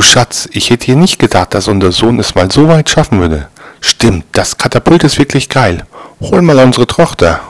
Du Schatz, ich hätte hier nicht gedacht, dass unser Sohn es mal so weit schaffen würde. Stimmt, das Katapult ist wirklich geil. Hol mal unsere Tochter.